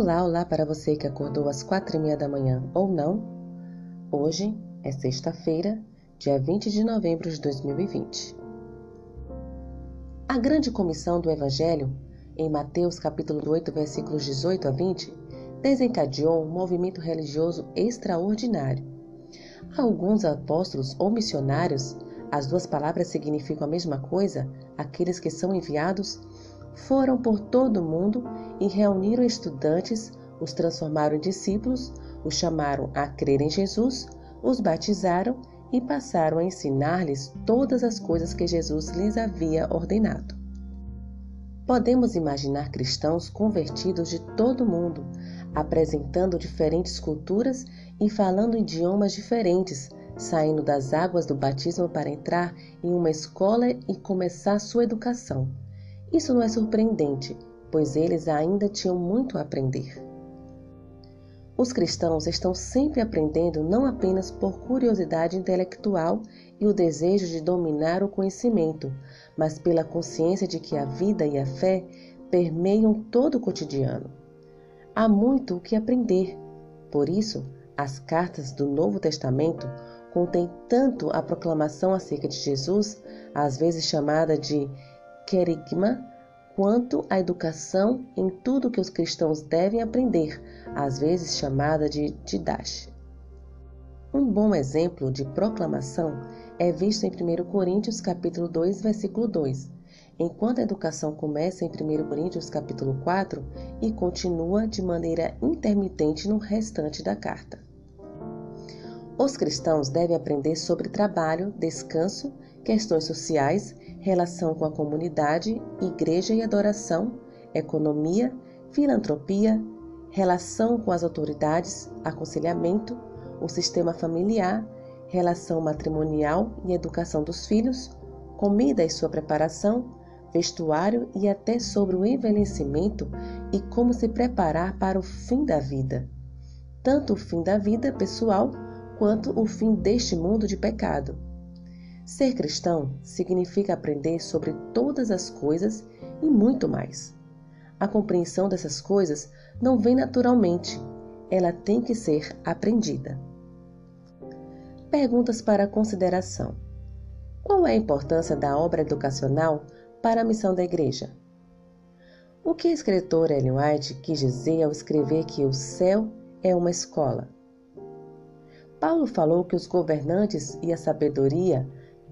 Olá, olá para você que acordou às quatro e meia da manhã ou não. Hoje é sexta-feira, dia 20 de novembro de 2020. A grande comissão do Evangelho, em Mateus capítulo 8, versículos 18 a 20, desencadeou um movimento religioso extraordinário. Alguns apóstolos ou missionários, as duas palavras significam a mesma coisa, aqueles que são enviados, foram por todo o mundo e reuniram estudantes, os transformaram em discípulos, os chamaram a crer em Jesus, os batizaram e passaram a ensinar-lhes todas as coisas que Jesus lhes havia ordenado. Podemos imaginar cristãos convertidos de todo o mundo, apresentando diferentes culturas e falando idiomas diferentes, saindo das águas do batismo para entrar em uma escola e começar sua educação. Isso não é surpreendente, pois eles ainda tinham muito a aprender. Os cristãos estão sempre aprendendo não apenas por curiosidade intelectual e o desejo de dominar o conhecimento, mas pela consciência de que a vida e a fé permeiam todo o cotidiano. Há muito o que aprender. Por isso, as cartas do Novo Testamento contêm tanto a proclamação acerca de Jesus, às vezes chamada de querigma quanto à educação em tudo que os cristãos devem aprender, às vezes chamada de didache. Um bom exemplo de proclamação é visto em 1 Coríntios capítulo 2, versículo 2, enquanto a educação começa em 1 Coríntios capítulo 4 e continua de maneira intermitente no restante da carta. Os cristãos devem aprender sobre trabalho, descanso, questões sociais relação com a comunidade, igreja e adoração, economia, filantropia, relação com as autoridades, aconselhamento, o sistema familiar, relação matrimonial e educação dos filhos, comida e sua preparação, vestuário e até sobre o envelhecimento e como se preparar para o fim da vida. Tanto o fim da vida pessoal quanto o fim deste mundo de pecado. Ser cristão significa aprender sobre todas as coisas e muito mais. A compreensão dessas coisas não vem naturalmente, ela tem que ser aprendida. Perguntas para consideração: Qual é a importância da obra educacional para a missão da Igreja? O que a escritora Ellen White quis dizer ao escrever que o céu é uma escola? Paulo falou que os governantes e a sabedoria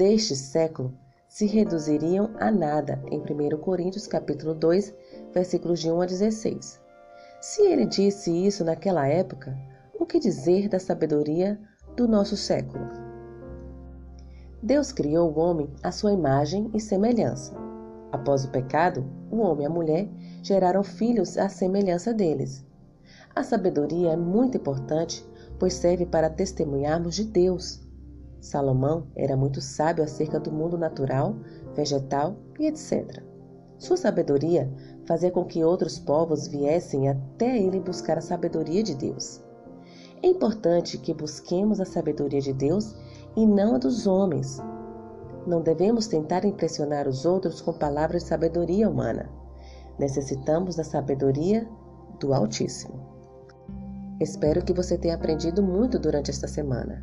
deste século se reduziriam a nada em 1 Coríntios capítulo 2, versículos de 1 a 16. Se ele disse isso naquela época, o que dizer da sabedoria do nosso século? Deus criou o homem à sua imagem e semelhança. Após o pecado, o homem e a mulher geraram filhos à semelhança deles. A sabedoria é muito importante, pois serve para testemunharmos de Deus Salomão era muito sábio acerca do mundo natural, vegetal e etc. Sua sabedoria fazia com que outros povos viessem até ele buscar a sabedoria de Deus. É importante que busquemos a sabedoria de Deus e não a dos homens. Não devemos tentar impressionar os outros com palavras de sabedoria humana. Necessitamos da sabedoria do Altíssimo. Espero que você tenha aprendido muito durante esta semana.